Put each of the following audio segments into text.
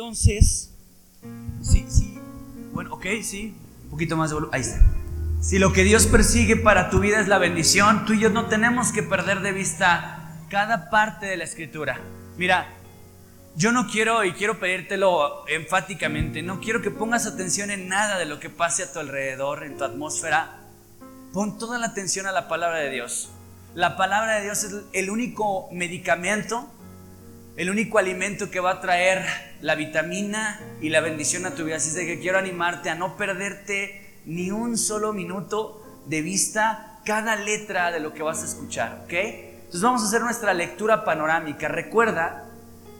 Entonces, sí, sí, bueno, ok, sí, un poquito más de volumen, ahí está. Si lo que Dios persigue para tu vida es la bendición, tú y yo no tenemos que perder de vista cada parte de la escritura. Mira, yo no quiero, y quiero pedírtelo enfáticamente, no quiero que pongas atención en nada de lo que pase a tu alrededor, en tu atmósfera. Pon toda la atención a la palabra de Dios. La palabra de Dios es el único medicamento el único alimento que va a traer la vitamina y la bendición a tu vida. Así es de que quiero animarte a no perderte ni un solo minuto de vista cada letra de lo que vas a escuchar, ¿ok? Entonces vamos a hacer nuestra lectura panorámica. Recuerda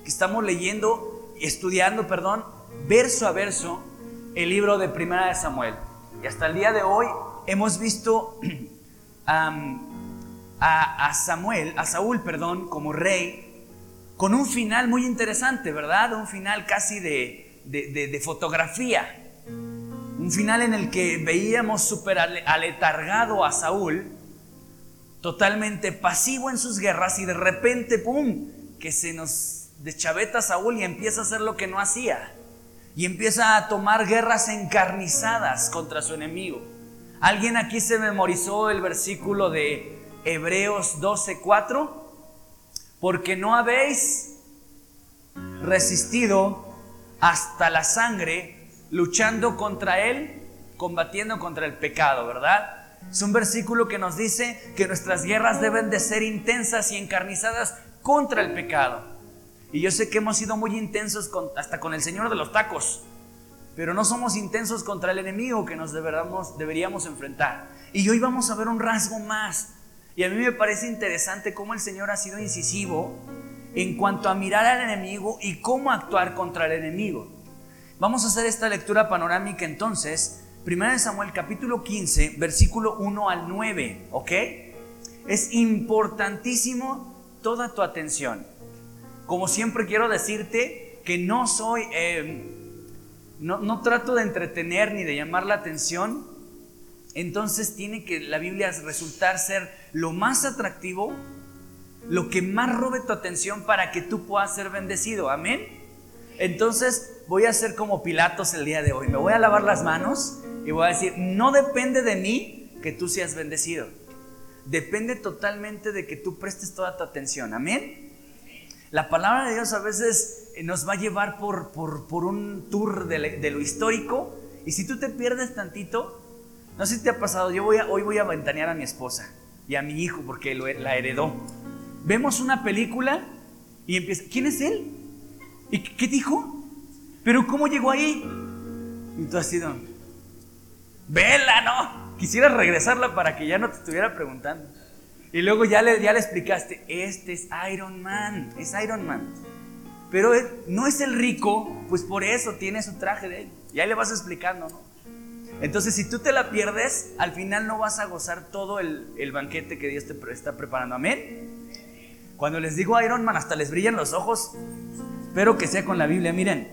que estamos leyendo, estudiando, perdón, verso a verso el libro de Primera de Samuel. Y hasta el día de hoy hemos visto a, a Samuel, a Saúl, perdón, como rey con un final muy interesante, ¿verdad? Un final casi de, fotografía. Un final en el que veíamos súper aletargado a Saúl, totalmente pasivo en sus guerras y de repente, ¡pum!, que se nos deschaveta Saúl y empieza a hacer lo que no hacía. Y empieza a tomar guerras encarnizadas contra su enemigo. ¿Alguien aquí se memorizó el versículo de Hebreos 12:4? Porque no habéis resistido hasta la sangre luchando contra él, combatiendo contra el pecado, ¿verdad? Es un versículo que nos dice que nuestras guerras deben de ser intensas y encarnizadas contra el pecado. Y yo sé que hemos sido muy intensos hasta con el Señor de los tacos, pero no somos intensos contra el enemigo que nos deberíamos, deberíamos enfrentar. Y hoy vamos a ver un rasgo más y a mí me parece interesante cómo el Señor ha sido incisivo en cuanto a mirar al enemigo y cómo actuar contra el enemigo. Vamos a hacer esta lectura panorámica entonces, 1 Samuel capítulo 15, versículo 1 al 9, ¿ok? Es importantísimo toda tu atención. Como siempre quiero decirte que no soy, eh, no, no trato de entretener ni de llamar la atención, entonces tiene que la Biblia resultar ser lo más atractivo, lo que más robe tu atención para que tú puedas ser bendecido. Amén. Entonces voy a ser como Pilatos el día de hoy. Me voy a lavar las manos y voy a decir, no depende de mí que tú seas bendecido. Depende totalmente de que tú prestes toda tu atención. Amén. La palabra de Dios a veces eh, nos va a llevar por, por, un tour de, lo histórico y si tú te pierdes tantito, no sé si te ha pasado, yo voy hoy voy a ventanear a mi esposa y a mi hijo porque la heredó. Vemos una película y empieza, ¿quién es él? ¿Y qué dijo? ¿Pero cómo llegó ahí? Y tú has sido, vela, ¿no? Quisiera regresarla para que ya no te estuviera preguntando. Y luego ya le, ya le explicaste, este es Iron Man, es Iron Man. Pero no es el rico, pues por eso tiene su traje de él. Y ahí le vas explicando, ¿no? Entonces, si tú te la pierdes, al final no vas a gozar todo el, banquete que Dios te está preparando. Amén. Cuando les digo Iron Man, hasta les brillan los ojos. Espero que sea con la Biblia. Miren,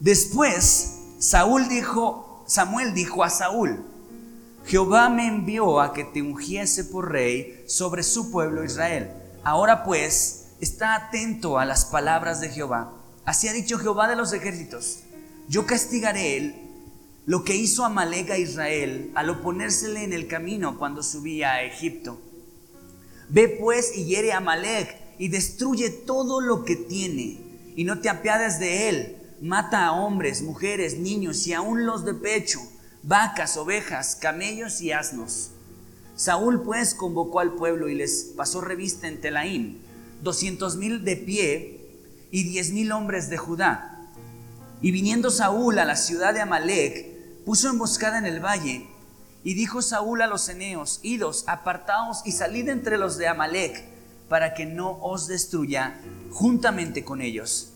después Saúl dijo, Samuel dijo a Saúl, Jehová me envió a que te ungiese por rey sobre su pueblo Israel. Ahora pues, está atento a las palabras de Jehová. Así ha dicho Jehová de los ejércitos. Yo castigaré lo que hizo Amalek a Israel al oponérsele en el camino cuando subía a Egipto. Ve pues y hiere a Amalek y destruye todo lo que tiene y no te apiades de él. Mata a hombres, mujeres, niños y aún los de pecho, vacas, ovejas, camellos y asnos. Saúl pues convocó al pueblo y les pasó revista en Telaín, doscientos mil de pie y diez mil hombres de Judá. Y viniendo Saúl a la ciudad de Amalek, puso emboscada en el valle. Y dijo Saúl a los eneos, idos, apartaos y salid entre los de Amalek, para que no os destruya juntamente con ellos.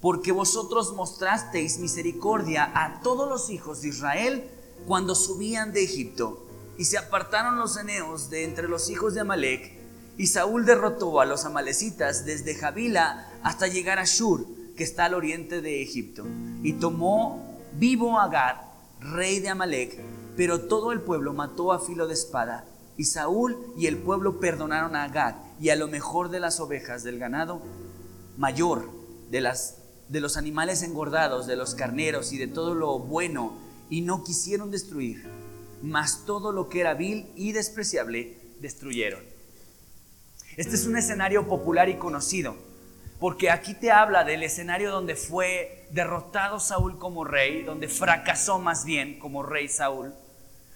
Porque vosotros mostrasteis misericordia a todos los hijos de Israel cuando subían de Egipto. Y se apartaron los eneos de entre los hijos de Amalek. Y Saúl derrotó a los amalecitas desde Javila hasta llegar a Shur, que está al oriente de Egipto. Y tomó vivo a rey de Amalek, pero todo el pueblo mató a filo de espada. Y Saúl y el pueblo perdonaron a Agag y a lo mejor de las ovejas del ganado, mayor de las de los animales engordados, de los carneros y de todo lo bueno, y no quisieron destruir, mas todo lo que era vil y despreciable destruyeron. Este es un escenario popular y conocido, porque aquí te habla del escenario donde fue derrotado Saúl como rey, donde fracasó más bien como rey Saúl.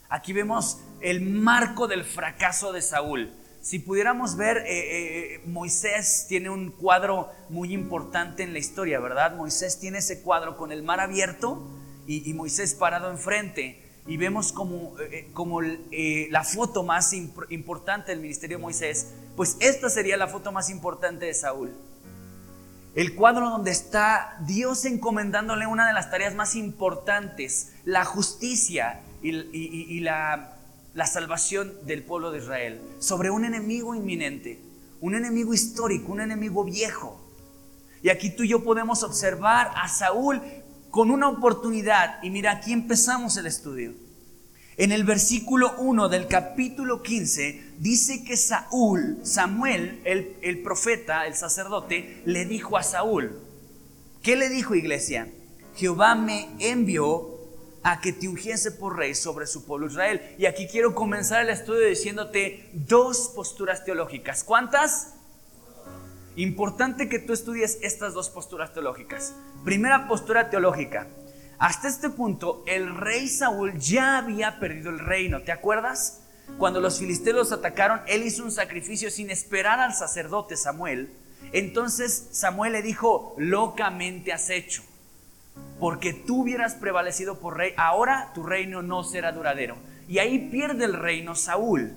Aquí vemos el marco del fracaso de Saúl. Si pudiéramos ver, eh, eh, Moisés tiene un cuadro muy importante en la historia, ¿verdad? Moisés tiene ese cuadro con el mar abierto y, Moisés parado enfrente. Y vemos como, eh, como la foto más importante del ministerio de Moisés, pues esta sería la foto más importante de Saúl. El cuadro donde está Dios encomendándole una de las tareas más importantes, la justicia y la la salvación del pueblo de Israel sobre un enemigo inminente, un enemigo histórico, un enemigo viejo. Y aquí tú y yo podemos observar a Saúl con una oportunidad. Y mira, aquí empezamos el estudio. En el versículo 1 del capítulo 15 dice que Saúl, Samuel, el, el profeta, el sacerdote, le dijo a Saúl, ¿qué le dijo iglesia? Jehová me envió a que te ungiese por rey sobre su pueblo Israel. Y aquí quiero comenzar el estudio diciéndote dos posturas teológicas. ¿Cuántas? Importante que tú estudies estas dos posturas teológicas. Primera postura teológica. Hasta este punto, el rey Saúl ya había perdido el reino. ¿Te acuerdas? Cuando los filisteos atacaron, él hizo un sacrificio sin esperar al sacerdote Samuel. Entonces Samuel le dijo, locamente has hecho porque tú hubieras prevalecido por rey, ahora tu reino no será duradero. Y ahí pierde el reino Saúl.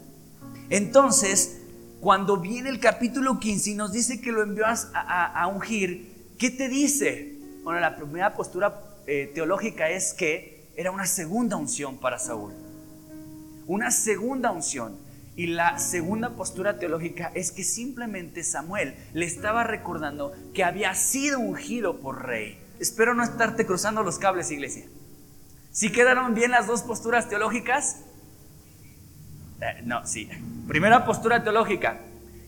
Entonces, cuando viene el capítulo 15 y nos dice que lo envió a, ungir, ¿qué te dice? Bueno, la primera postura eh, teológica es que era una segunda unción para Saúl. Una segunda unción. Y la segunda postura teológica es que simplemente Samuel le estaba recordando que había sido ungido por rey Espero no estarte cruzando los cables, iglesia. ¿Sí quedaron bien las dos posturas teológicas? Eh, no, sí. Primera postura teológica.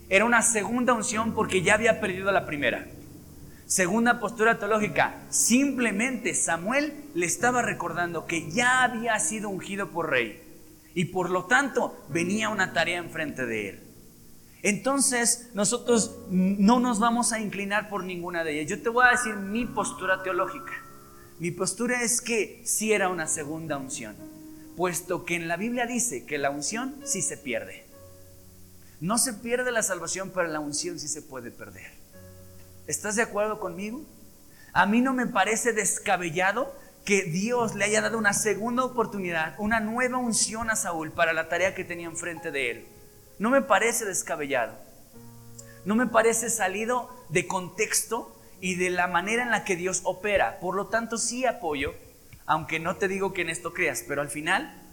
Era una segunda unción porque ya había perdido la primera. Segunda postura teológica. Simplemente Samuel le estaba recordando que ya había sido ungido por rey. Y por lo tanto venía una tarea enfrente de él. Entonces nosotros no nos vamos a inclinar por ninguna de ellas. Yo te voy a decir mi postura teológica. Mi postura es que sí era una segunda unción, puesto que en la Biblia dice que la unción sí se pierde. No se pierde la salvación, pero la unción sí se puede perder. ¿Estás de acuerdo conmigo? A mí no me parece descabellado que Dios le haya dado una segunda oportunidad, una nueva unción a Saúl para la tarea que tenía enfrente de él. No me parece descabellado. No me parece salido de contexto y de la manera en la que Dios opera. Por lo tanto, sí apoyo, aunque no te digo que en esto creas, pero al final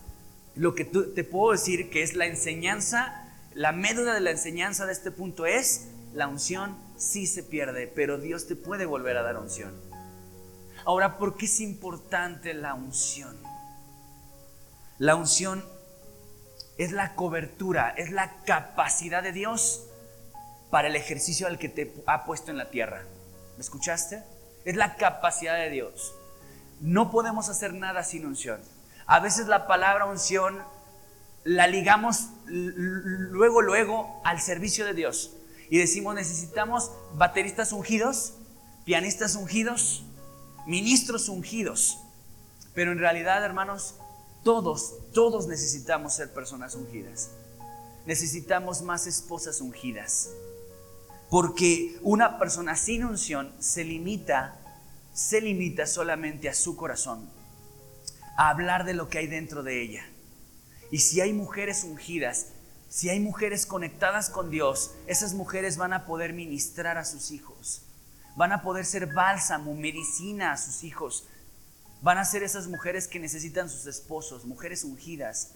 lo que te puedo decir que es la enseñanza, la médula de la enseñanza de este punto es, la unción sí se pierde, pero Dios te puede volver a dar unción. Ahora, ¿por qué es importante la unción? La unción es la cobertura, es la capacidad de Dios para el ejercicio al que te ha puesto en la tierra. ¿Me escuchaste? Es la capacidad de Dios. No podemos hacer nada sin unción. A veces la palabra unción la ligamos luego, luego al servicio de Dios. Y decimos, necesitamos bateristas ungidos, pianistas ungidos, ministros ungidos. Pero en realidad, hermanos, todos, todos necesitamos ser personas ungidas. Necesitamos más esposas ungidas. Porque una persona sin unción se limita, se limita solamente a su corazón, a hablar de lo que hay dentro de ella. Y si hay mujeres ungidas, si hay mujeres conectadas con Dios, esas mujeres van a poder ministrar a sus hijos, van a poder ser bálsamo, medicina a sus hijos, van a ser esas mujeres que necesitan sus esposos, mujeres ungidas,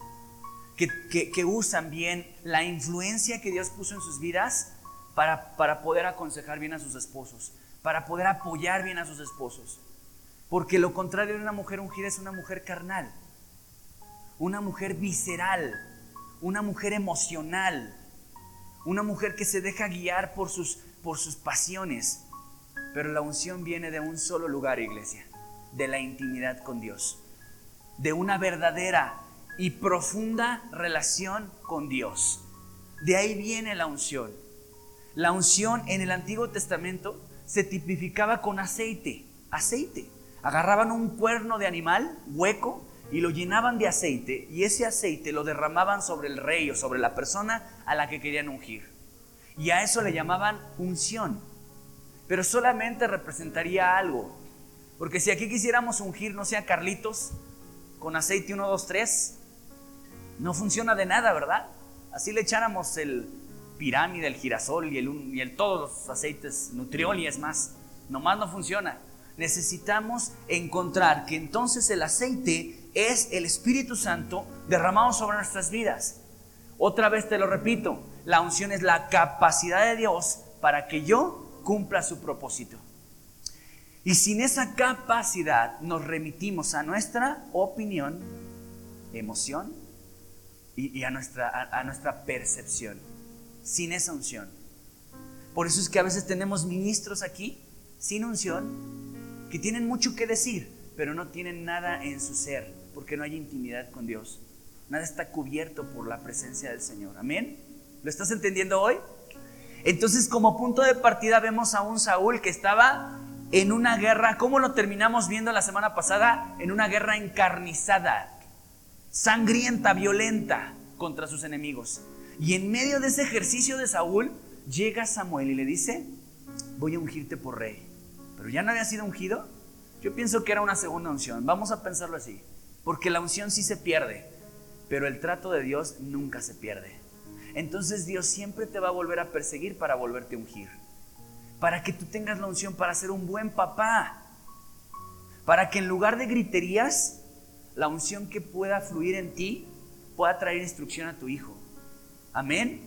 que, usan bien la influencia que Dios puso en sus vidas para, poder aconsejar bien a sus esposos, para poder apoyar bien a sus esposos. Porque lo contrario de una mujer ungida es una mujer carnal, una mujer visceral, una mujer emocional, una mujer que se deja guiar por sus, por sus pasiones. Pero la unción viene de un solo lugar, iglesia, de la intimidad con Dios, de una verdadera y profunda relación con Dios. De ahí viene la unción. La unción en el Antiguo Testamento se tipificaba con aceite, aceite. Agarraban un cuerno de animal hueco y lo llenaban de aceite y ese aceite lo derramaban sobre el rey o sobre la persona a la que querían ungir. Y a eso le llamaban unción. Pero solamente representaría algo. Porque si aquí quisiéramos ungir, no sea Carlitos, con aceite 1, 2, 3, no funciona de nada, ¿verdad? Así le echáramos el pirámide, el girasol y el, y el todos los aceites, nutriol y es más, nomás no funciona. Necesitamos encontrar que entonces el aceite es el Espíritu Santo derramado sobre nuestras vidas. Otra vez te lo repito, la unción es la capacidad de Dios para que yo cumpla su propósito. Y sin esa capacidad nos remitimos a nuestra opinión, emoción y, a, nuestra, a nuestra percepción. Sin esa unción. Por eso es que a veces tenemos ministros aquí sin unción que tienen mucho que decir, pero no tienen nada en su ser, porque no hay intimidad con Dios. Nada está cubierto por la presencia del Señor. Amén. ¿Lo estás entendiendo hoy? Entonces, como punto de partida, vemos a un Saúl que estaba en una guerra, ¿cómo lo terminamos viendo la semana pasada? En una guerra encarnizada, sangrienta, violenta contra sus enemigos. Y en medio de ese ejercicio de Saúl, llega Samuel y le dice, voy a ungirte por rey. Pero ya no había sido ungido. Yo pienso que era una segunda unción. Vamos a pensarlo así. Porque la unción sí se pierde, pero el trato de Dios nunca se pierde. Entonces Dios siempre te va a volver a perseguir para volverte a ungir. Para que tú tengas la unción para ser un buen papá. Para que en lugar de griterías, la unción que pueda fluir en ti pueda traer instrucción a tu hijo. Amén.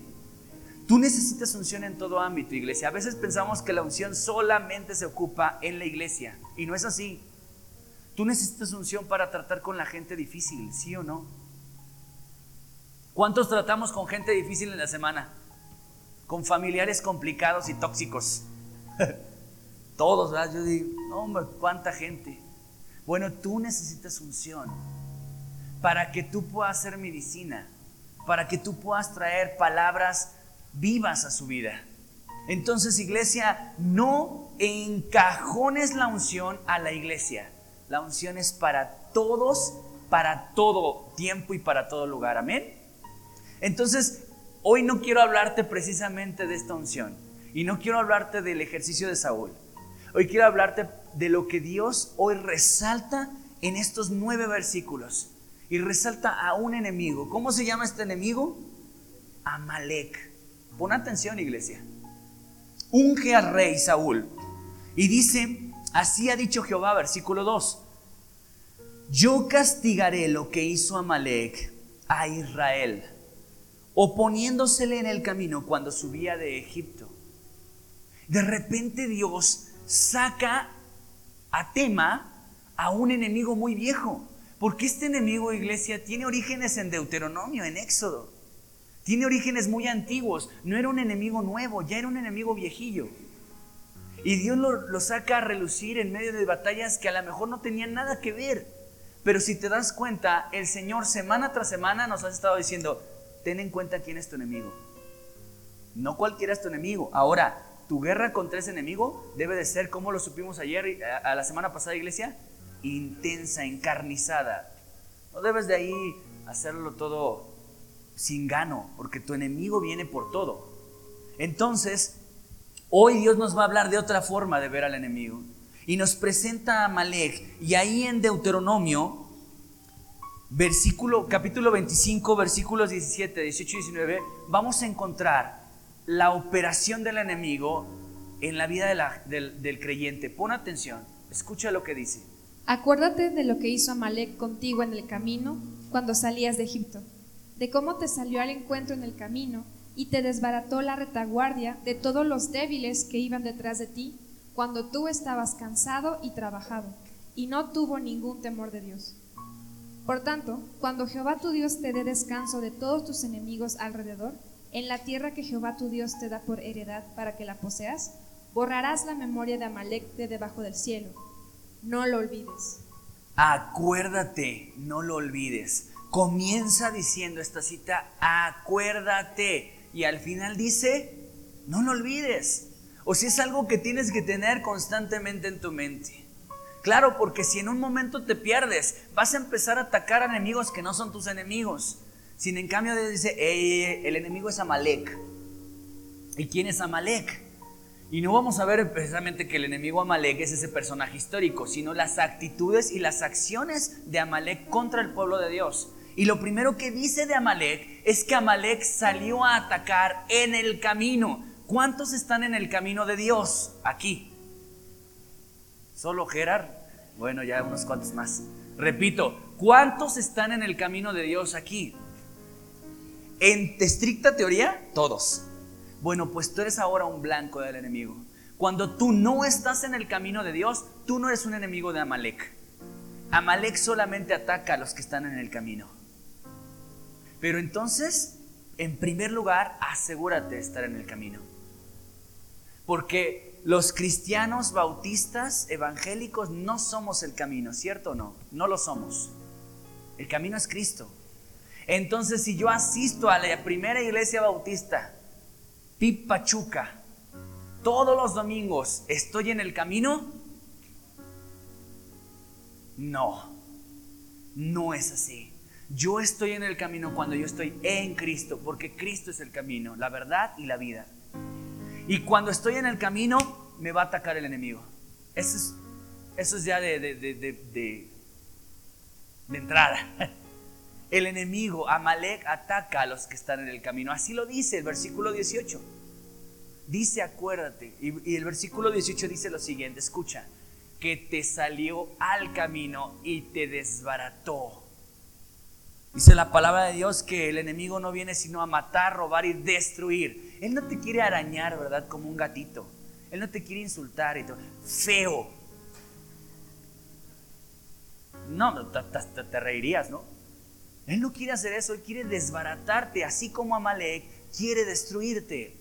Tú necesitas unción en todo ámbito, iglesia. A veces pensamos que la unción solamente se ocupa en la iglesia y no es así. Tú necesitas unción para tratar con la gente difícil, ¿sí o no? ¿Cuántos tratamos con gente difícil en la semana? Con familiares complicados y tóxicos. Todos, ¿verdad? Yo digo, no, hombre, cuánta gente. Bueno, tú necesitas unción para que tú puedas hacer medicina, para que tú puedas traer palabras vivas a su vida. Entonces, iglesia, no encajones la unción a la iglesia. La unción es para todos, para todo tiempo y para todo lugar. Amén. Entonces, hoy no quiero hablarte precisamente de esta unción y no quiero hablarte del ejercicio de Saúl. Hoy quiero hablarte de lo que Dios hoy resalta en estos nueve versículos y resalta a un enemigo. ¿Cómo se llama este enemigo? Amalek. Pon atención, iglesia. Unge al rey Saúl y dice, Así ha dicho Jehová, versículo 2. Yo castigaré lo que hizo Amalek a Israel, oponiéndosele en el camino cuando subía de Egipto. De repente Dios saca a tema a un enemigo muy viejo. Porque este enemigo, iglesia, tiene orígenes en Deuteronomio, en Éxodo. Tiene orígenes muy antiguos. No era un enemigo nuevo, ya era un enemigo viejillo. Y Dios lo, saca a relucir en medio de batallas que a lo mejor no tenían nada que ver. Pero si te das cuenta, el Señor semana tras semana nos ha estado diciendo, ten en cuenta quién es tu enemigo. No cualquiera es tu enemigo. Ahora, tu guerra contra ese enemigo debe de ser, como lo supimos ayer, a la semana pasada, iglesia, intensa, encarnizada. No debes de ahí hacerlo todo sin gano, porque tu enemigo viene por todo. Entonces, Hoy Dios nos va a hablar de otra forma de ver al enemigo. Y nos presenta a Malek. Y ahí en Deuteronomio, versículo, capítulo 25, versículos 17, 18 y 19, vamos a encontrar la operación del enemigo en la vida del, del creyente. Pon atención, escucha lo que dice. Acuérdate de lo que hizo Amalek contigo en el camino cuando salías de Egipto, de cómo te salió al encuentro en el camino y te desbarató la retaguardia de todos los débiles que iban detrás de ti cuando tú estabas cansado y trabajado, y no tuvo ningún temor de Dios. Por tanto, cuando Jehová tu Dios te dé descanso de todos tus enemigos alrededor, en la tierra que Jehová tu Dios te da por heredad para que la poseas, Borrarás la memoria de Amalek de debajo del cielo. No lo olvides. Acuérdate, no lo olvides. Comienza diciendo esta cita, acuérdate. Y al final dice, no lo olvides. O si es algo que tienes que tener constantemente en tu mente. Claro, porque si en un momento te pierdes, vas a empezar a atacar a enemigos que no son tus enemigos. Sin en cambio Dios dice, el enemigo es Amalek. ¿Y quién es Amalek? Y no vamos a ver precisamente que el enemigo Amalek es ese personaje histórico, sino las actitudes y las acciones de Amalek contra el pueblo de Dios. Y lo primero que dice de Amalek es que Amalek salió a atacar en el camino. ¿Cuántos están en el camino de Dios aquí? ¿Solo Gerard? Bueno, ya unos cuantos más. Repito, ¿cuántos están en el camino de Dios aquí? En estricta teoría, todos. Bueno, pues tú eres ahora un blanco del enemigo. Cuando tú no estás en el camino de Dios, tú no eres un enemigo de Amalek. Amalek solamente ataca a los que están en el camino. Pero entonces, en primer lugar, asegúrate de estar en el camino. Porque los cristianos bautistas evangélicos no somos el camino, ¿cierto o no? No lo somos. El camino es Cristo. Entonces, si yo asisto a la primera iglesia bautista Pipachuca, todos los domingos estoy en el camino? No, no es así. Yo estoy en el camino cuando yo estoy en Cristo, porque Cristo es el camino, la verdad y la vida. Y cuando estoy en el camino, me va a atacar el enemigo. Eso es, eso es ya de, de, de, de, entrada. El enemigo, Amalek, ataca a los que están en el camino. Así lo dice el versículo 18. Dice, acuérdate. Y, el versículo 18 dice lo siguiente, escucha, que te salió al camino y te desbarató. Dice la palabra de Dios que el enemigo no viene sino a matar, robar y destruir. Él no te quiere arañar, ¿verdad? Como un gatito. Él no te quiere insultar y todo. Feo. No, te, reirías, ¿no? Él no quiere hacer eso, Él quiere desbaratarte, así como Amalek quiere destruirte.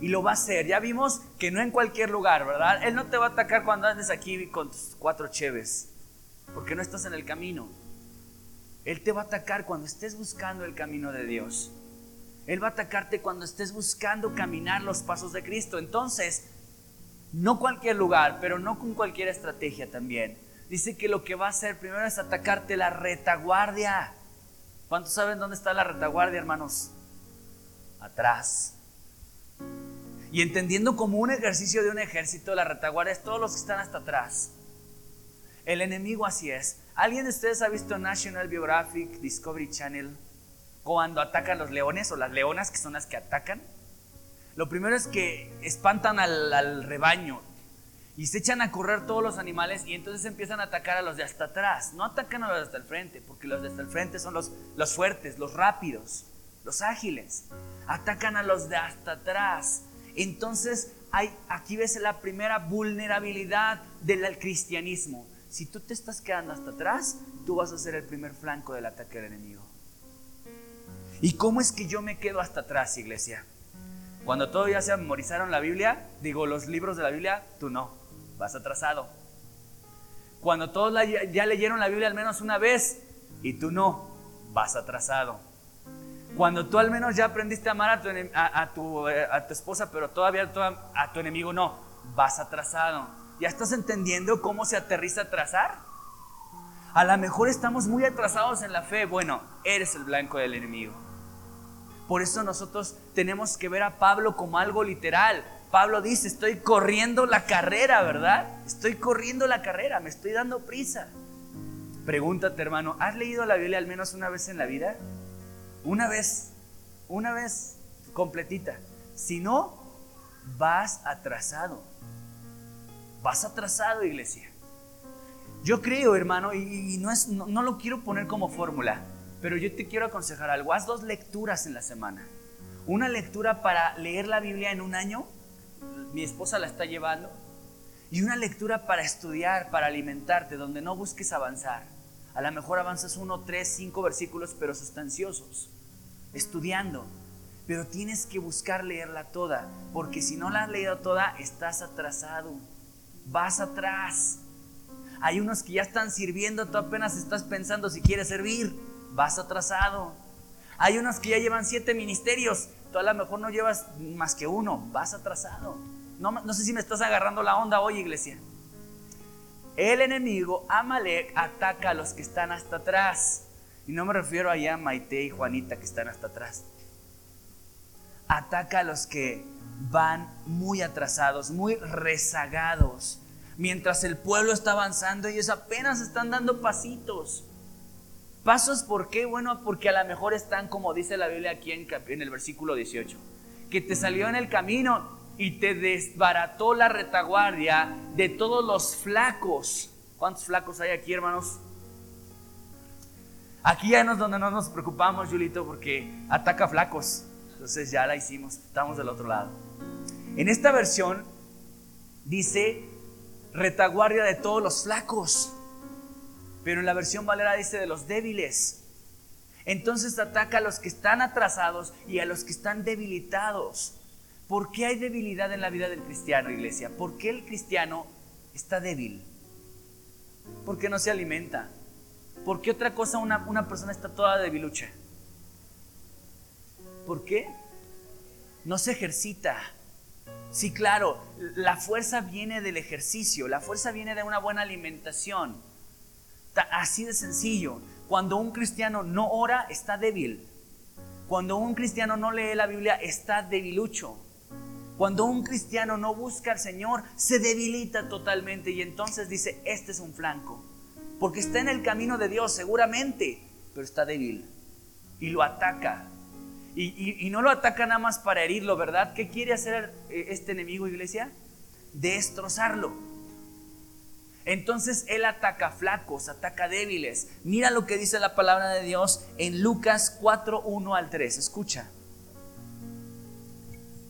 Y lo va a hacer. Ya vimos que no en cualquier lugar, ¿verdad? Él no te va a atacar cuando andes aquí con tus cuatro cheves, porque no estás en el camino. Él te va a atacar cuando estés buscando el camino de Dios. Él va a atacarte cuando estés buscando caminar los pasos de Cristo. Entonces, no cualquier lugar, pero no con cualquier estrategia también dice que lo que va a hacer primero es atacarte la retaguardia. ¿Cuántos saben dónde está la retaguardia, hermanos? Atrás. Y entendiendo como un ejercicio de un ejército, la retaguardia es todos los que están hasta atrás. El enemigo así es. ¿Alguien de ustedes ha visto National Geographic, Discovery Channel, cuando atacan los leones o las leonas, que son las que atacan? Lo primero es que espantan al, rebaño, y se echan a correr todos los animales y entonces empiezan a atacar a los de hasta atrás. No atacan a los de hasta el frente, porque los de hasta el frente son los, los fuertes, los rápidos, los ágiles. Atacan a los de hasta atrás. Entonces hay, aquí ves la primera vulnerabilidad del cristianismo. Si tú te estás quedando hasta atrás, tú vas a ser el primer flanco del ataque del enemigo. ¿Y cómo es que yo me quedo hasta atrás, iglesia? Cuando todavía se memorizaron la Biblia, digo los libros de la Biblia, tú no vas atrasado. Cuando todos ya leyeron la Biblia al menos una vez y tú no, vas atrasado. Cuando tú al menos ya aprendiste a amar a tu, eh, a tu esposa, pero todavía a tu enemigo no, vas atrasado. ¿Ya estás entendiendo cómo se aterriza atrasar? A lo mejor estamos muy atrasados en la fe. Bueno, eres el blanco del enemigo. Por eso nosotros tenemos que ver a Pablo como algo literal. Pablo dice, estoy corriendo la carrera, ¿verdad? Estoy corriendo la carrera, me estoy dando prisa. Pregúntate, hermano, ¿has leído la Biblia al menos una vez en la vida? Una vez, una vez completita. Si no, vas atrasado. Vas atrasado, iglesia. Yo creo, hermano, y, no, es, no lo quiero poner como fórmula, pero yo te quiero aconsejar algo. Haz dos lecturas en la semana. Una lectura para leer la Biblia en un año mi esposa la está llevando. Y una lectura para estudiar, para alimentarte, donde no busques avanzar. A lo mejor avanzas uno, tres, cinco versículos, pero sustanciosos. Estudiando. pero tienes que buscar leerla toda, porque si no la has leído toda, estás atrasado, vas atrás. Hay unos que ya están sirviendo, tú apenas estás pensando si quieres servir, vas atrasado. Hay unos que ya llevan siete ministerios, tú a lo mejor no llevas más que uno, vas atrasado. No, no sé si me estás agarrando la onda hoy, iglesia. El enemigo, Amalek, ataca a los que están hasta atrás. Y no me refiero allá a Maite y Juanita que están hasta atrás ataca a los que van muy atrasados, muy rezagados. Mientras el pueblo está avanzando, ellos apenas están dando pasitos. ¿Pasos por qué? Bueno, porque a lo mejor están, como dice la Biblia aquí en, en el versículo 18, que te salió en el camino y te desbarató la retaguardia de todos los flacos. ¿Cuántos flacos hay aquí, hermanos? Aquí ya es donde no nos preocupamos, Julito, porque ataca flacos. Entonces ya la hicimos, estamos del otro lado. En esta versión dice retaguardia de todos los flacos, pero en la versión Valera dice de los débiles. Entonces ataca a los que están atrasados y a los que están debilitados. ¿Por qué hay debilidad en la vida del cristiano, iglesia? ¿Por qué el cristiano está débil? ¿Por qué no se alimenta? ¿Por qué otra cosa una, una persona está toda debilucha? ¿Por qué? No se ejercita. Sí, claro, la fuerza viene del ejercicio, la fuerza viene de una buena alimentación. Así de sencillo. Cuando un cristiano no ora, está débil. Cuando un cristiano no lee la Biblia, está debilucho. Cuando un cristiano no busca al Señor, se debilita totalmente y entonces dice, este es un flanco. Porque está en el camino de Dios, seguramente, pero está débil. Y lo ataca. Y, no lo ataca nada más para herirlo, ¿verdad? ¿Qué quiere hacer eh, este enemigo, iglesia? Destrozarlo. Entonces él ataca flacos, ataca débiles. Mira lo que dice la palabra de Dios en Lucas 4, 1 al 3. Escucha.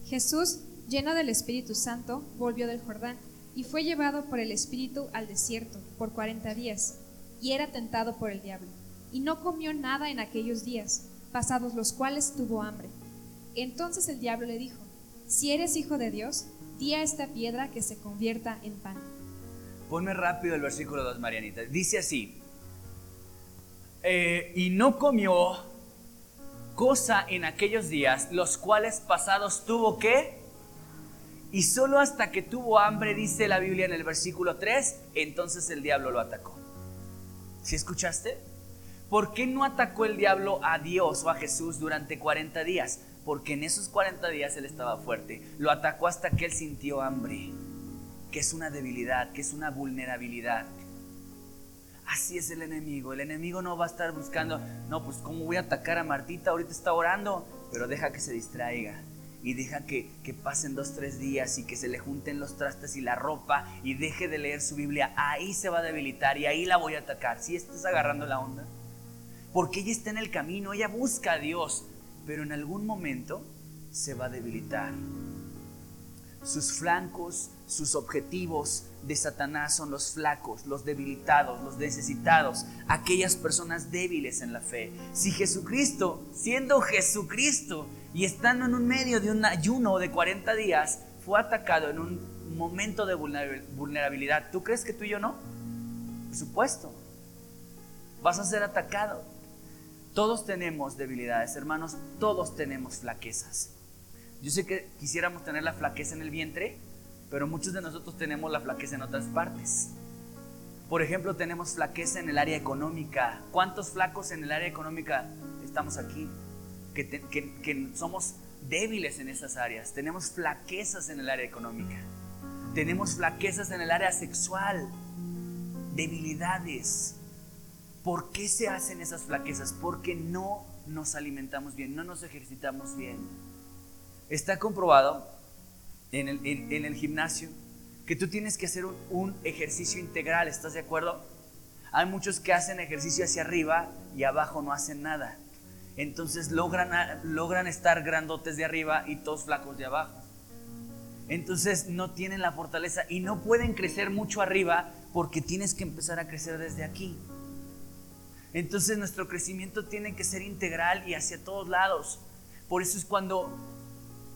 Jesús, lleno del Espíritu Santo, volvió del Jordán y fue llevado por el Espíritu al desierto por 40 días y era tentado por el diablo. Y no comió nada en aquellos días pasados los cuales tuvo hambre. Entonces el diablo le dijo, si eres hijo de Dios, di a esta piedra que se convierta en pan. Ponme rápido el versículo 2, Marianita. Dice así, eh, y no comió cosa en aquellos días, los cuales pasados tuvo que, y solo hasta que tuvo hambre, dice la Biblia en el versículo 3, entonces el diablo lo atacó. ¿Sí escuchaste? ¿Por qué no atacó el diablo a Dios o a Jesús durante 40 días? Porque en esos 40 días él estaba fuerte. Lo atacó hasta que él sintió hambre, que es una debilidad, que es una vulnerabilidad. Así es el enemigo. El enemigo no va a estar buscando, no, pues ¿cómo voy a atacar a Martita? Ahorita está orando, pero deja que se distraiga y deja que, que, pasen dos, tres días y que se le junten los trastes y la ropa y deje de leer su Biblia, ahí se va a debilitar y ahí la voy a atacar. Si estás agarrando la onda? Porque ella está en el camino, ella busca a Dios, pero en algún momento se va a debilitar. Sus flancos, sus objetivos de Satanás son los flacos, los debilitados, los necesitados, aquellas personas débiles en la fe. Si Jesucristo, siendo Jesucristo y estando en un medio de un ayuno de 40 días, fue atacado en un momento de vulnerabilidad, ¿tú crees que tú y yo no? Por supuesto. Vas a ser atacado. Todos tenemos debilidades, hermanos, todos tenemos flaquezas. Yo sé que quisiéramos tener la flaqueza en el vientre, pero muchos de nosotros tenemos la flaqueza en otras partes. Por ejemplo, tenemos flaqueza en el área económica. ¿Cuántos flacos en el área económica estamos aquí? Que, somos débiles en esas áreas. Tenemos flaquezas en el área económica. Tenemos flaquezas en el área sexual. Debilidades. ¿Por qué se hacen esas flaquezas? Porque no nos alimentamos bien, no nos ejercitamos bien. Está comprobado en el, gimnasio que tú tienes que hacer un, ejercicio integral, ¿estás de acuerdo? Hay muchos que hacen ejercicio hacia arriba y abajo no hacen nada. Entonces logran, logran estar grandotes de arriba y todos flacos de abajo. Entonces no tienen la fortaleza y no pueden crecer mucho arriba porque tienes que empezar a crecer desde aquí. Entonces nuestro crecimiento tiene que ser integral y hacia todos lados. Por eso es cuando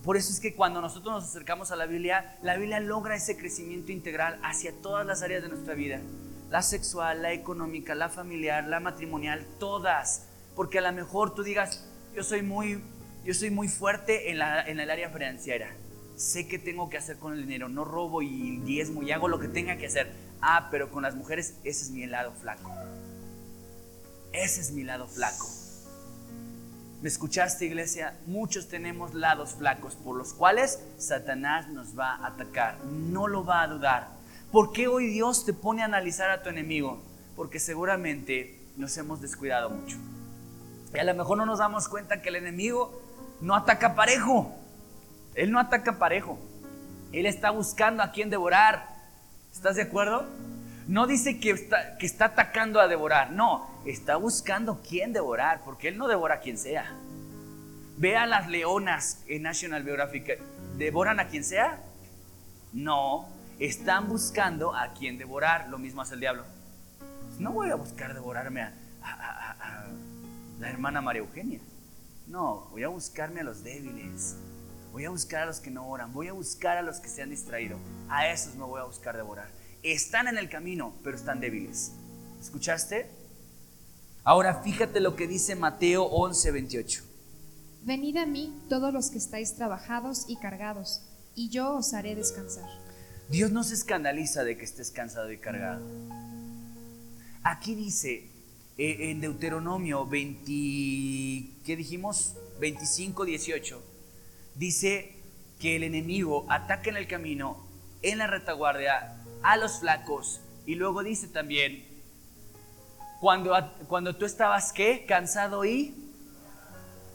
por eso es que cuando nosotros nos acercamos a la Biblia, la Biblia logra ese crecimiento integral hacia todas las áreas de nuestra vida. La sexual, la económica, la familiar, la matrimonial, todas. Porque a lo mejor tú digas, yo soy muy, yo soy muy fuerte en, la, en el área financiera. Sé qué tengo que hacer con el dinero. No robo y diezmo y hago lo que tenga que hacer. Ah, pero con las mujeres ese es mi lado flaco. Ese es mi lado flaco. ¿Me escuchaste, iglesia? Muchos tenemos lados flacos por los cuales Satanás nos va a atacar. No lo va a dudar. ¿Por qué hoy Dios te pone a analizar a tu enemigo? Porque seguramente nos hemos descuidado mucho. Y a lo mejor no nos damos cuenta que el enemigo no ataca parejo. Él no ataca parejo. Él está buscando a quien devorar. ¿Estás de acuerdo? No dice que está, que está atacando a devorar. No, está buscando quién devorar, porque él no devora a quien sea. Ve a las leonas en National Geographic. ¿Devoran a quien sea? No, están buscando a quien devorar. Lo mismo hace el diablo. No voy a buscar devorarme a, a la hermana María Eugenia. No, voy a buscarme a los débiles. Voy a buscar a los que no oran. Voy a buscar a los que se han distraído. A esos me voy a buscar devorar. Están en el camino, pero están débiles. ¿Escuchaste? Ahora fíjate lo que dice Mateo 11, 28. Venid a mí todos los que estáis trabajados y cargados, y yo os haré descansar. Dios no se escandaliza de que estés cansado y cargado. Aquí dice eh, en Deuteronomio 20, ¿qué dijimos? 25, 18. Dice que el enemigo ataca en el camino, en la retaguardia, a los flacos. Y luego dice también cuando, cuando tú estabas, ¿qué? Cansado y...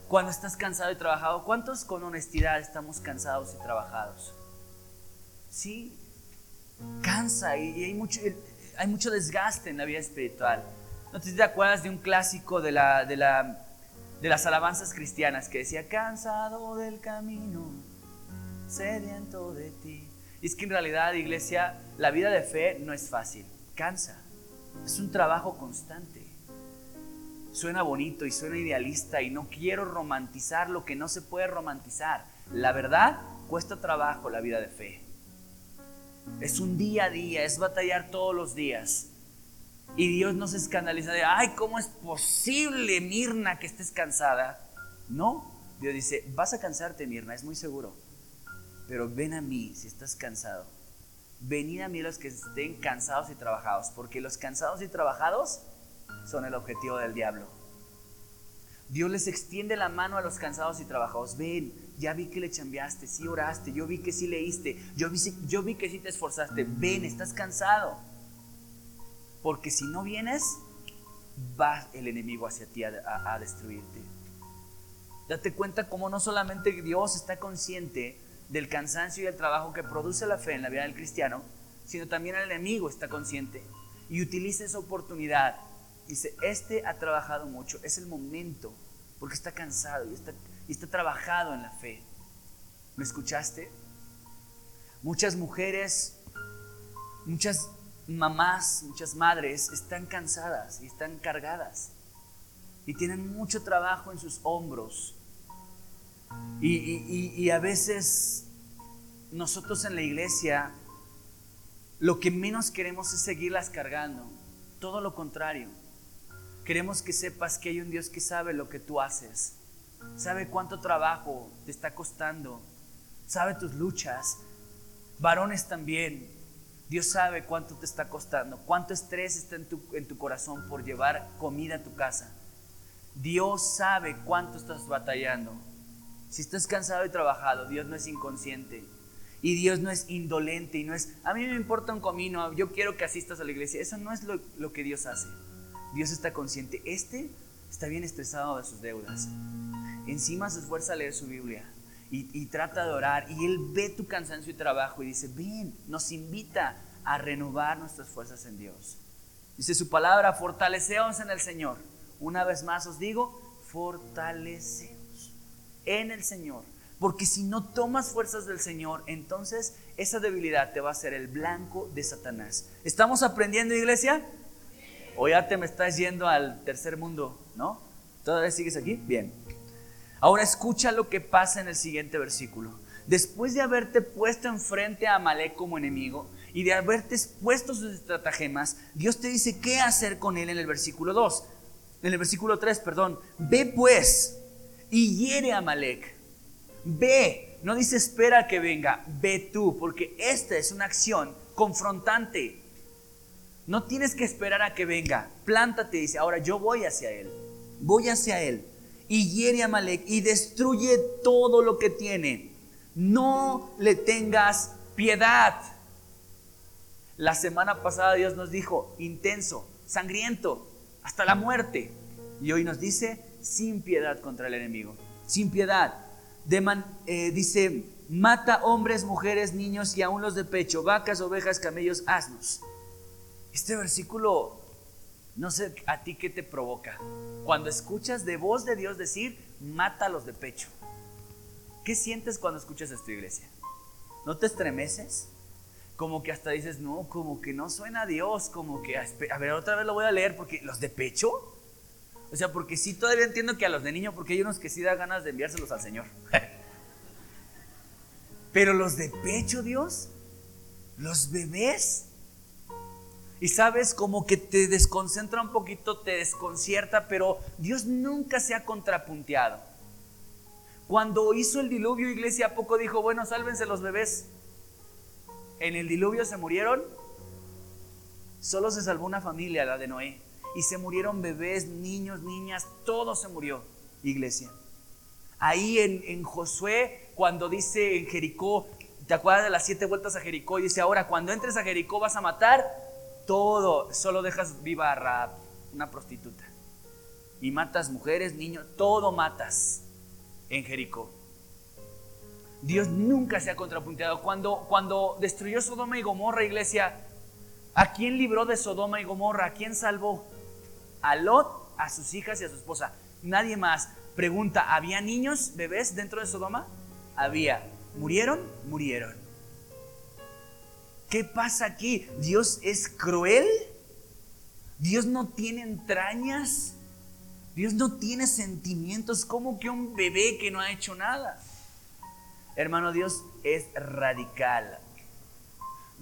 Cuando estás cansado y trabajado, ¿cuántos con honestidad estamos cansados y trabajados? Sí, cansa y hay mucho, hay mucho desgaste en la vida espiritual. ¿No te, acuerdas de un clásico de, la, de, la, de las alabanzas cristianas que decía, cansado del camino, sediento de ti? Y es que en realidad, iglesia, la vida de fe no es fácil, cansa. Es un trabajo constante. Suena bonito y suena idealista y no quiero romantizar lo que no se puede romantizar. La verdad, cuesta trabajo la vida de fe. Es un día a día, es batallar todos los días. Y Dios no se escandaliza de, ay, ¿cómo es posible, Mirna, que estés cansada? No, Dios dice, vas a cansarte, Mirna, es muy seguro. Pero ven a mí si estás cansado venid a mí los que estén cansados y trabajados, porque los cansados y trabajados son el objetivo del diablo. Dios les extiende la mano a los cansados y trabajados. Ven, ya vi que le chambeaste, sí oraste, yo vi que sí leíste, yo vi, yo vi que sí te esforzaste. Ven, estás cansado. Porque si no vienes, va el enemigo hacia ti a, a destruirte. Date cuenta cómo no solamente Dios está consciente del cansancio y el trabajo que produce la fe en la vida del cristiano, sino también el enemigo está consciente y utiliza esa oportunidad. Dice, este ha trabajado mucho, es el momento, porque está cansado y está, y trabajado en la fe. ¿Me escuchaste? Muchas mujeres, muchas mamás, muchas madres están cansadas y están cargadas y tienen mucho trabajo en sus hombros y, a veces nosotros en la iglesia lo que menos queremos es seguirlas cargando. Todo lo contrario. Queremos que sepas que hay un Dios que sabe lo que tú haces. Sabe cuánto trabajo te está costando. Sabe tus luchas. Varones también. Dios sabe cuánto te está costando. Cuánto estrés está en tu, en tu corazón por llevar comida a tu casa. Dios sabe cuánto estás batallando. Si estás cansado y trabajado, Dios no es inconsciente. Y Dios no es indolente y no es, a mí me importa un comino, yo quiero que asistas a la iglesia. Eso no es lo, que Dios hace. Dios está consciente. Este está bien estresado de sus deudas. Encima se esfuerza a leer su Biblia y, trata de orar. Y Él ve tu cansancio y trabajo y dice, ven, nos invita a renovar nuestras fuerzas en Dios. Dice su palabra, fortaleceos en el Señor. Una vez más os digo, fortaleceos en el Señor. Porque si no tomas fuerzas del Señor, entonces esa debilidad te va a ser el blanco de Satanás. ¿Estamos aprendiendo, iglesia? O ya te me estás yendo al tercer mundo, ¿no? ¿Todavía sigues aquí? Bien. Ahora escucha lo que pasa en el siguiente versículo. Después de haberte puesto enfrente a Amalek como enemigo y de haberte puesto sus estratagemas, Dios te dice qué hacer con él en el versículo 2. En el versículo 3, perdón. Ve pues y hiere a Amalek. Ve, no dice espera que venga, ve tú, porque esta es una acción confrontante. No tienes que esperar a que venga. Plántate, dice, ahora yo voy hacia él. Voy hacia él. Y hiere a Amalek y destruye todo lo que tiene. No le tengas piedad. La semana pasada Dios nos dijo, intenso, sangriento, hasta la muerte. Y hoy nos dice, sin piedad contra el enemigo. Sin piedad. Eh, dice, mata hombres, mujeres, niños y aún los de pecho, vacas, ovejas, camellos, asnos. Este versículo, no sé a ti qué te provoca. Cuando escuchas de voz de Dios decir, mata a los de pecho. ¿Qué sientes cuando escuchas esto, iglesia? ¿No te estremeces? Como que hasta dices, no, como que no suena a Dios, como que, a ver, otra vez lo voy a leer, porque los de pecho. O sea, porque sí, todavía entiendo que a los de niño, porque hay unos que sí da ganas de enviárselos al Señor. Pero los de pecho, Dios, los bebés, y sabes, como que te desconcentra un poquito, te desconcierta, pero Dios nunca se ha contrapunteado. Cuando hizo el diluvio, iglesia, ¿a poco dijo, bueno, sálvense los bebés? En el diluvio se murieron, solo se salvó una familia, la de Noé. Y se murieron bebés, niños, niñas, todo se murió, iglesia. Ahí en, en Josué, cuando dice en Jericó, ¿te acuerdas de las siete vueltas a Jericó? Y dice, ahora, cuando entres a Jericó vas a matar todo, solo dejas viva a Raab, una prostituta. Y matas mujeres, niños, todo matas en Jericó. Dios nunca se ha contrapunteado. Cuando, cuando destruyó Sodoma y Gomorra, iglesia, ¿a quién libró de Sodoma y Gomorra? ¿A quién salvó? A Lot, a sus hijas y a su esposa. Nadie más. Pregunta, ¿había niños, bebés dentro de Sodoma? Había. ¿Murieron? Murieron. ¿Qué pasa aquí? ¿Dios es cruel? ¿Dios no tiene entrañas? ¿Dios no tiene sentimientos como que un bebé que no ha hecho nada? Hermano, Dios es radical.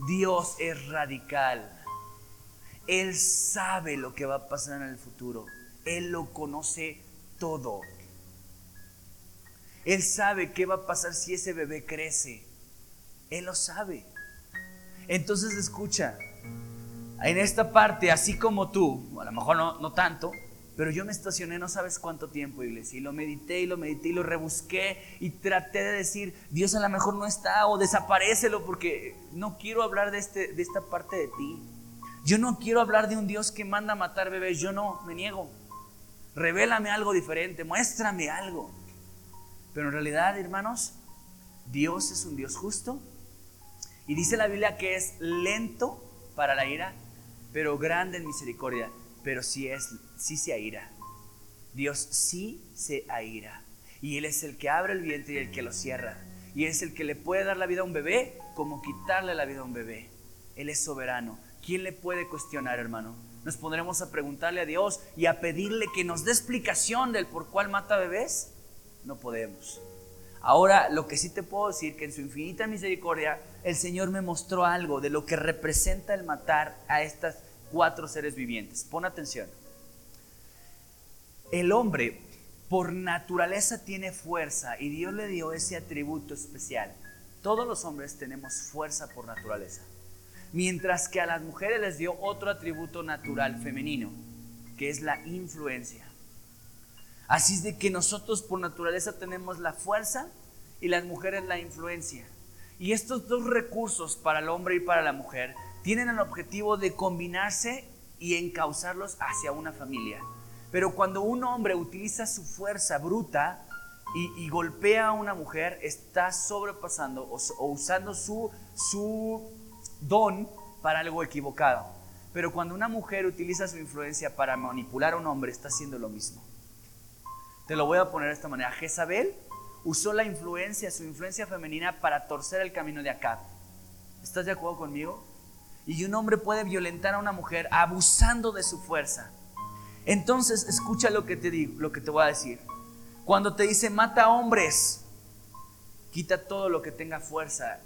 Dios es radical. Él sabe lo que va a pasar en el futuro. Él lo conoce todo. Él sabe qué va a pasar si ese bebé crece. Él lo sabe. Entonces escucha, en esta parte, así como tú, a lo mejor no, no tanto, pero yo me estacioné no sabes cuánto tiempo, iglesia, y lo medité y lo medité y lo rebusqué y traté de decir, Dios a lo mejor no está o desaparecelo porque no quiero hablar de, este, de esta parte de ti. Yo no quiero hablar de un Dios que manda matar bebés, yo no, me niego. Revélame algo diferente, muéstrame algo. Pero en realidad, hermanos, Dios es un Dios justo y dice la Biblia que es lento para la ira, pero grande en misericordia. Pero sí, es, sí se aira. Dios sí se aira. Y Él es el que abre el vientre y el que lo cierra. Y es el que le puede dar la vida a un bebé como quitarle la vida a un bebé. Él es soberano. ¿Quién le puede cuestionar, hermano? Nos pondremos a preguntarle a Dios y a pedirle que nos dé explicación del por cuál mata bebés. No podemos. Ahora, lo que sí te puedo decir, que en su infinita misericordia, el Señor me mostró algo de lo que representa el matar a estas cuatro seres vivientes. Pon atención. El hombre, por naturaleza, tiene fuerza y Dios le dio ese atributo especial. Todos los hombres tenemos fuerza por naturaleza. Mientras que a las mujeres les dio otro atributo natural femenino, que es la influencia. Así es de que nosotros por naturaleza tenemos la fuerza y las mujeres la influencia. Y estos dos recursos para el hombre y para la mujer tienen el objetivo de combinarse y encauzarlos hacia una familia. Pero cuando un hombre utiliza su fuerza bruta y, golpea a una mujer, está sobrepasando o, o usando su, su don para algo equivocado. Pero cuando una mujer utiliza su influencia para manipular a un hombre, está haciendo lo mismo. Te lo voy a poner de esta manera. Jezabel usó la influencia, su influencia femenina, para torcer el camino de Acab. ¿Estás de acuerdo conmigo? Y un hombre puede violentar a una mujer abusando de su fuerza. Entonces, escucha lo que te digo, lo que te voy a decir. Cuando te dice mata hombres, quita todo lo que tenga fuerza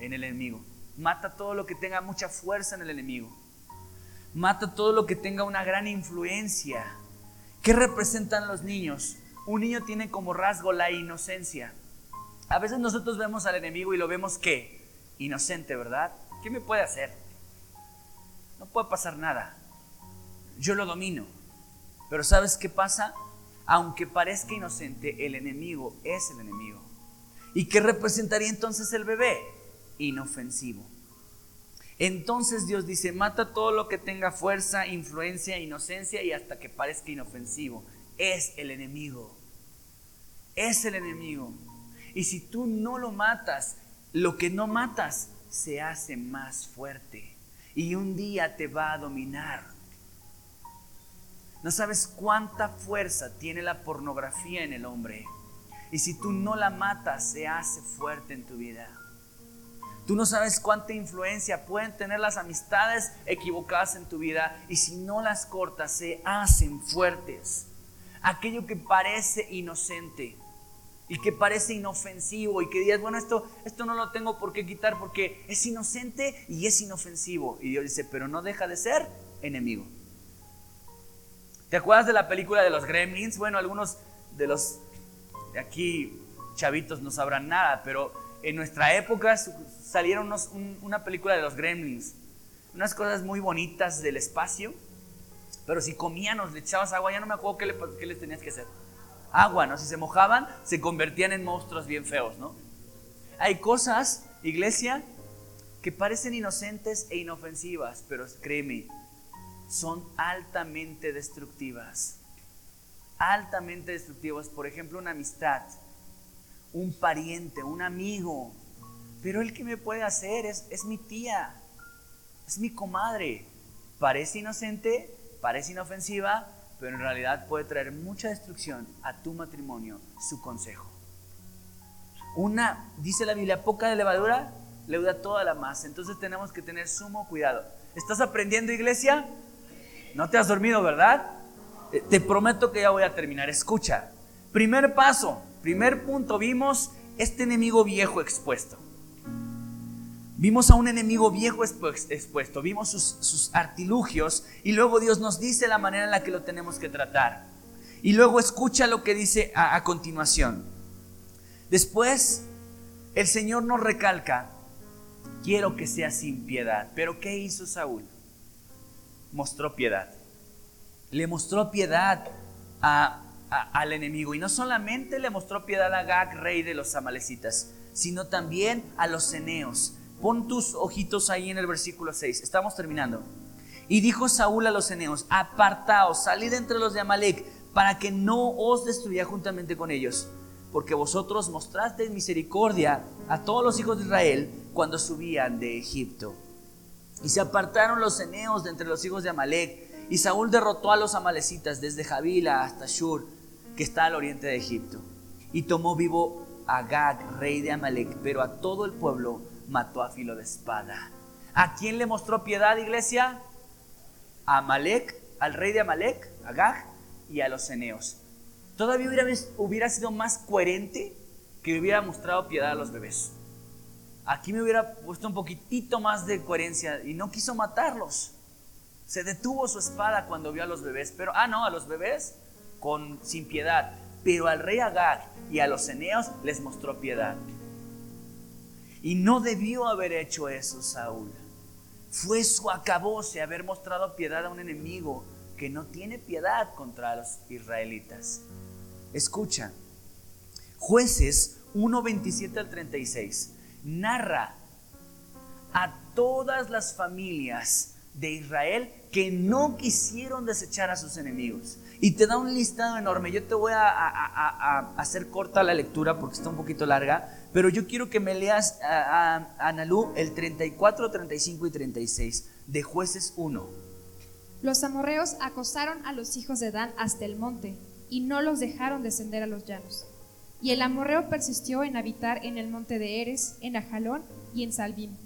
en el enemigo. Mata todo lo que tenga mucha fuerza en el enemigo. Mata todo lo que tenga una gran influencia. ¿Qué representan los niños? Un niño tiene como rasgo la inocencia. A veces nosotros vemos al enemigo y lo vemos que inocente, ¿verdad? ¿Qué me puede hacer? No puede pasar nada. Yo lo domino. Pero ¿sabes qué pasa? Aunque parezca inocente, el enemigo es el enemigo. ¿Y qué representaría entonces el bebé? Inofensivo. Entonces Dios dice, mata todo lo que tenga fuerza, influencia, inocencia y hasta que parezca inofensivo. Es el enemigo. Es el enemigo. Y si tú no lo matas, lo que no matas se hace más fuerte. Y un día te va a dominar. No sabes cuánta fuerza tiene la pornografía en el hombre. Y si tú no la matas, se hace fuerte en tu vida. Tú no sabes cuánta influencia pueden tener las amistades equivocadas en tu vida y si no las cortas se hacen fuertes. Aquello que parece inocente y que parece inofensivo y que digas, bueno, esto, esto no lo tengo por qué quitar porque es inocente y es inofensivo. Y Dios dice, pero no deja de ser enemigo. ¿Te acuerdas de la película de los gremlins? Bueno, algunos de los de aquí chavitos no sabrán nada, pero en nuestra época salieron una película de los gremlins. Unas cosas muy bonitas del espacio. Pero si comían o le echabas agua, ya no me acuerdo qué, qué les tenías que hacer. Agua, ¿no? Si se mojaban, se convertían en monstruos bien feos, ¿no? Hay cosas, iglesia, que parecen inocentes e inofensivas, pero créeme, son altamente destructivas. Altamente destructivas. Por ejemplo, una amistad un pariente, un amigo. Pero el que me puede hacer es, es mi tía, es mi comadre. Parece inocente, parece inofensiva, pero en realidad puede traer mucha destrucción a tu matrimonio, su consejo. Una, dice la Biblia, poca de levadura leuda toda la masa. Entonces tenemos que tener sumo cuidado. ¿Estás aprendiendo, iglesia? No te has dormido, ¿verdad? Eh, te prometo que ya voy a terminar. Escucha. Primer paso, Primer punto, vimos este enemigo viejo expuesto. Vimos a un enemigo viejo expuesto, vimos sus, artilugios y luego Dios nos dice la manera en la que lo tenemos que tratar. Y luego escucha lo que dice a, a continuación. Después, el Señor nos recalca, quiero que sea sin piedad. Pero ¿qué hizo Saúl? Mostró piedad. Le mostró piedad a al enemigo. Y no solamente le mostró piedad a Gag, rey de los amalecitas, sino también a los ceneos. Pon tus ojitos ahí en el versículo 6. Estamos terminando. Y dijo Saúl a los ceneos, apartaos, salid entre los de Amalek, para que no os destruya juntamente con ellos, porque vosotros mostrasteis misericordia a todos los hijos de Israel cuando subían de Egipto. Y se apartaron los ceneos de entre los hijos de Amalek, y Saúl derrotó a los amalecitas desde Javila hasta Shur, que está al oriente de Egipto. Y tomó vivo a Gag, rey de Amalek, pero a todo el pueblo mató a filo de espada. ¿A quién le mostró piedad, iglesia? A Amalek, al rey de Amalek, a Gag y a los ceneos. Todavía hubiera, hubiera sido más coherente que hubiera mostrado piedad a los bebés. Aquí me hubiera puesto un poquitito más de coherencia y no quiso matarlos. Se detuvo su espada cuando vio a los bebés, pero, ah, no, a los bebés con, sin piedad, pero al rey Agag y a los eneos les mostró piedad. Y no debió haber hecho eso Saúl. Fue su acabose haber mostrado piedad a un enemigo que no tiene piedad contra los israelitas. Escucha, jueces 1, 27 al 36 narra a todas las familias de Israel que no quisieron desechar a sus enemigos. Y te da un listado enorme. Yo te voy a, hacer corta la lectura porque está un poquito larga, pero yo quiero que me leas a, Analú el 34, 35 y 36 de jueces 1. Los amorreos acosaron a los hijos de Dan hasta el monte y no los dejaron descender a los llanos. Y el amorreo persistió en habitar en el monte de Eres, en Ajalón y en Salbim.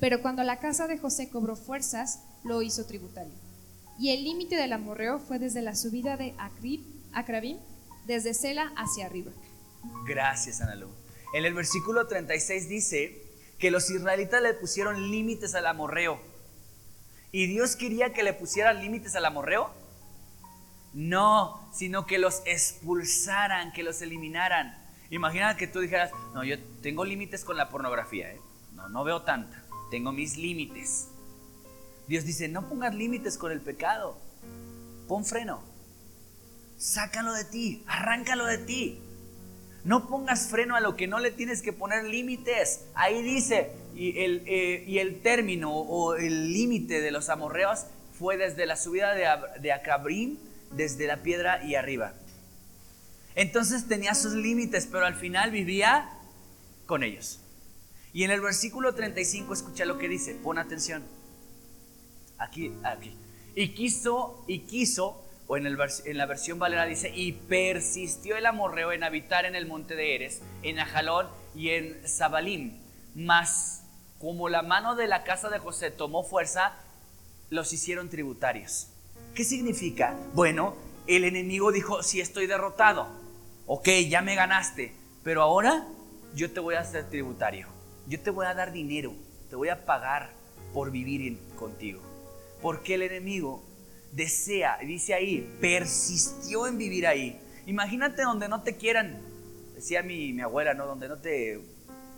Pero cuando la casa de José cobró fuerzas, lo hizo tributario. Y el límite del amorreo fue desde la subida de Akrib, Akrabim desde Sela hacia arriba. Gracias, Analu. En el versículo 36 dice que los israelitas le pusieron límites al amorreo. ¿Y Dios quería que le pusieran límites al amorreo? No, sino que los expulsaran, que los eliminaran. Imagina que tú dijeras, no, yo tengo límites con la pornografía, ¿eh? no, no veo tanta, tengo mis límites. Dios dice, no pongas límites con el pecado, pon freno, sácalo de ti, arráncalo de ti. No pongas freno a lo que no le tienes que poner límites. Ahí dice, y el, eh, y el término o el límite de los amorreos fue desde la subida de, de Acabrim, desde la piedra y arriba. Entonces tenía sus límites, pero al final vivía con ellos. Y en el versículo 35 escucha lo que dice, pon atención. Aquí, aquí. Y quiso, y quiso, o en, la versión Valera dice, y persistió el amorreo en habitar en el monte de Eres, en Ajalón y en Zabalim. Mas como la mano de la casa de José tomó fuerza, los hicieron tributarios. ¿Qué significa? Bueno, el enemigo dijo, si estoy derrotado, ok, ya me ganaste, pero ahora yo te voy a hacer tributario, yo te voy a dar dinero, te voy a pagar por vivir contigo. Porque el enemigo desea, dice ahí, persistió en vivir ahí. Imagínate donde no te quieran, decía mi, mi abuela, ¿no? Donde no te,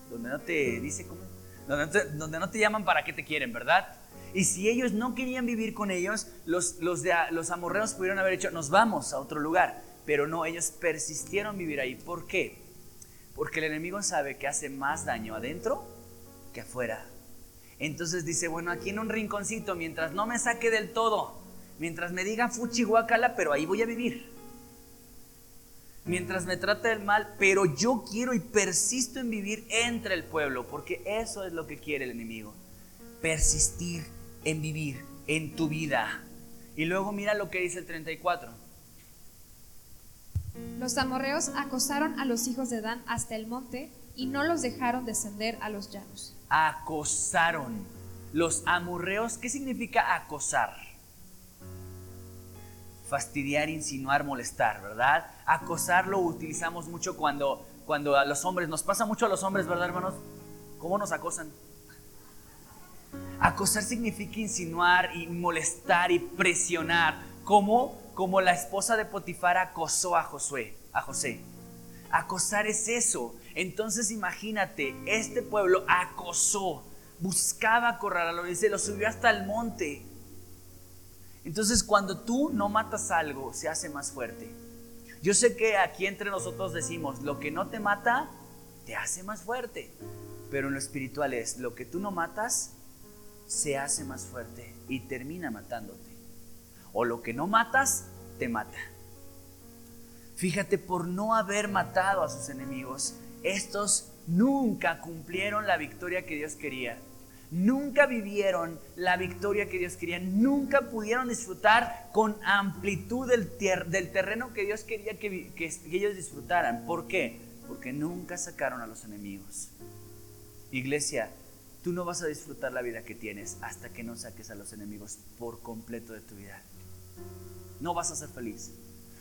donde no te dice cómo, donde no te, donde no te llaman para que te quieren, ¿verdad? Y si ellos no querían vivir con ellos, los, los, de, los amorreos pudieron haber dicho, nos vamos a otro lugar. Pero no, ellos persistieron vivir ahí. ¿Por qué? Porque el enemigo sabe que hace más daño adentro que afuera. Entonces dice, bueno, aquí en un rinconcito, mientras no me saque del todo, mientras me diga fuchi guacala, pero ahí voy a vivir. Mientras me trate del mal, pero yo quiero y persisto en vivir entre el pueblo, porque eso es lo que quiere el enemigo. Persistir en vivir en tu vida. Y luego mira lo que dice el 34. Los amorreos acosaron a los hijos de Dan hasta el monte y no los dejaron descender a los llanos. Acosaron. Los amorreos, ¿qué significa acosar? Fastidiar, insinuar, molestar, ¿verdad? Acosar lo utilizamos mucho cuando, cuando a los hombres, nos pasa mucho a los hombres, ¿verdad, hermanos? ¿Cómo nos acosan? Acosar significa insinuar y molestar y presionar. ¿Cómo? como la esposa de Potifar acosó a Josué, a José. Acosar es eso. Entonces imagínate, este pueblo acosó, buscaba acorralarlo, dice, lo subió hasta el monte. Entonces cuando tú no matas algo, se hace más fuerte. Yo sé que aquí entre nosotros decimos, lo que no te mata, te hace más fuerte. Pero en lo espiritual es, lo que tú no matas, se hace más fuerte y termina matándote o lo que no matas, te mata. Fíjate, por no haber matado a sus enemigos, estos nunca cumplieron la victoria que Dios quería. Nunca vivieron la victoria que Dios quería. Nunca pudieron disfrutar con amplitud del, terreno que Dios quería que, que ellos disfrutaran. ¿Por qué? Porque nunca sacaron a los enemigos. Iglesia, tú no vas a disfrutar la vida que tienes hasta que no saques a los enemigos por completo de tu vida no vas a ser feliz.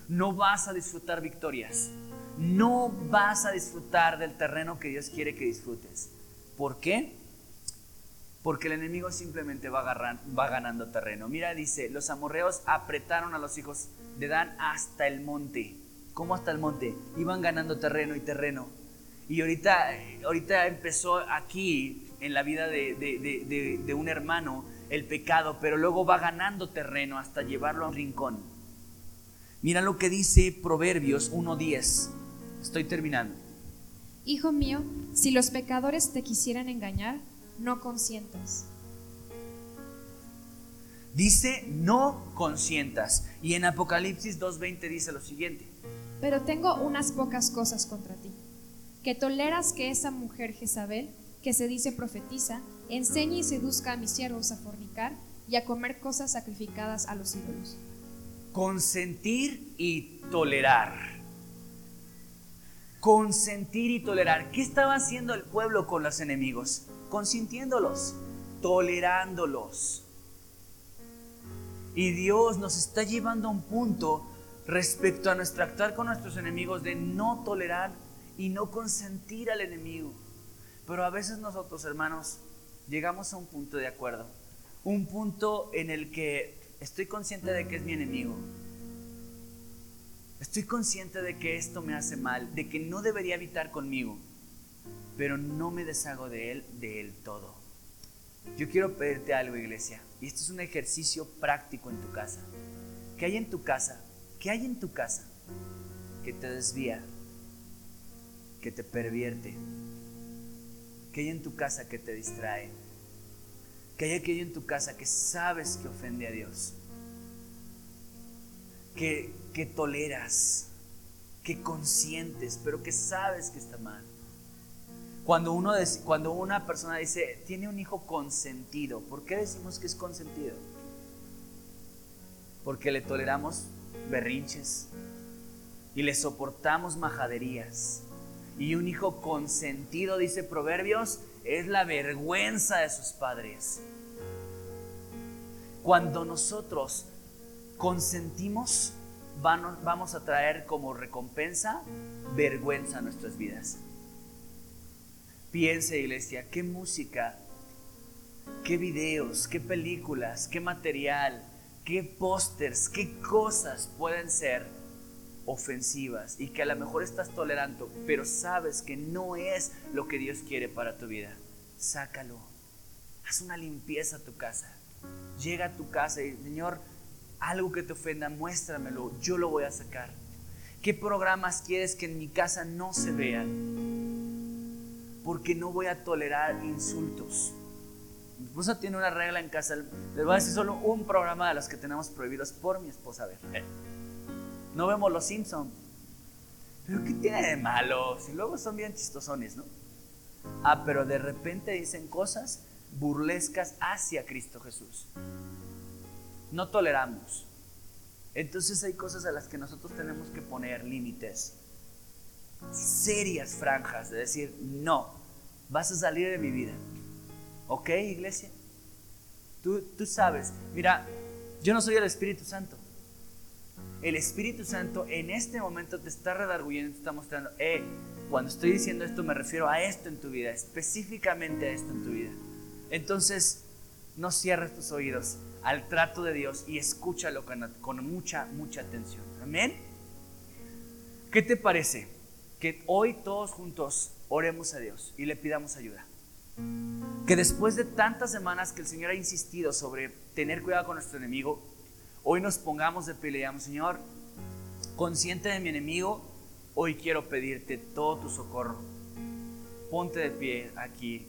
No vas a disfrutar victorias. No vas a disfrutar del terreno que Dios quiere que disfrutes. ¿Por qué? Porque el enemigo simplemente va, va ganando terreno. Mira, dice, los amorreos apretaron a los hijos de Dan hasta el monte. ¿Cómo hasta el monte? Iban ganando terreno y terreno. Y ahorita, ahorita empezó aquí en la vida de, de un hermano el pecado, pero luego va ganando terreno hasta llevarlo a un rincón. Mira lo que dice Proverbios 1.10. Estoy terminando. Hijo mío, si los pecadores te quisieran engañar, no consientas. Dice, no consientas. Y en Apocalipsis 2.20 dice lo siguiente. Pero tengo unas pocas cosas contra ti. Que toleras que esa mujer Jezabel, que se dice profetiza, enseñe y seduzca a mis siervos a fornicar y a comer cosas sacrificadas a los ídolos. Consentir y tolerar. Consentir y tolerar. ¿Qué estaba haciendo el pueblo con los enemigos? Consintiéndolos, tolerándolos. Y Dios nos está llevando a un punto respecto a nuestro actuar con nuestros enemigos de no tolerar y no consentir al enemigo. Pero a veces nosotros, hermanos, llegamos a un punto de acuerdo, un punto en el que estoy consciente de que es mi enemigo. Estoy consciente de que esto me hace mal, de que no debería habitar conmigo, pero no me deshago de él, de él todo. Yo quiero pedirte algo, iglesia, y esto es un ejercicio práctico en tu casa. ¿Qué hay en tu casa? ¿Qué hay en tu casa que te desvía, que te pervierte? ¿Qué hay en tu casa que te distrae? ¿Qué hay aquello en tu casa que sabes que ofende a Dios? Que, que toleras, que consientes, pero que sabes que está mal. Cuando, uno, cuando una persona dice, tiene un hijo consentido, ¿por qué decimos que es consentido? Porque le toleramos berrinches y le soportamos majaderías. Y un hijo consentido, dice Proverbios, es la vergüenza de sus padres. Cuando nosotros consentimos, vamos a traer como recompensa vergüenza a nuestras vidas. Piense, iglesia, qué música, qué videos, qué películas, qué material, qué pósters, qué cosas pueden ser ofensivas y que a lo mejor estás tolerando, pero sabes que no es lo que Dios quiere para tu vida. Sácalo. Haz una limpieza a tu casa. Llega a tu casa y, Señor, algo que te ofenda, muéstramelo, yo lo voy a sacar. ¿Qué programas quieres que en mi casa no se vean? Porque no voy a tolerar insultos. Mi esposa tiene una regla en casa. Les voy a decir solo un programa de los que tenemos prohibidos por mi esposa ver. No vemos los Simpsons. Pero ¿qué tiene de malo? Si luego son bien chistosones, ¿no? Ah, pero de repente dicen cosas burlescas hacia Cristo Jesús. No toleramos. Entonces hay cosas a las que nosotros tenemos que poner límites. Serias franjas de decir, no, vas a salir de mi vida. ¿Ok, iglesia? Tú, tú sabes, mira, yo no soy el Espíritu Santo. El Espíritu Santo en este momento te está redarguyendo, te está mostrando, eh, cuando estoy diciendo esto me refiero a esto en tu vida, específicamente a esto en tu vida. Entonces, no cierres tus oídos al trato de Dios y escúchalo con, mucha, mucha atención. Amén. ¿Qué te parece? Que hoy todos juntos oremos a Dios y le pidamos ayuda que después de tantas semanas que el Señor ha insistido sobre tener cuidado con nuestro enemigo, hoy nos pongamos de pie y digamos, Señor, consciente de mi enemigo, hoy quiero pedirte todo tu socorro. Ponte de pie aquí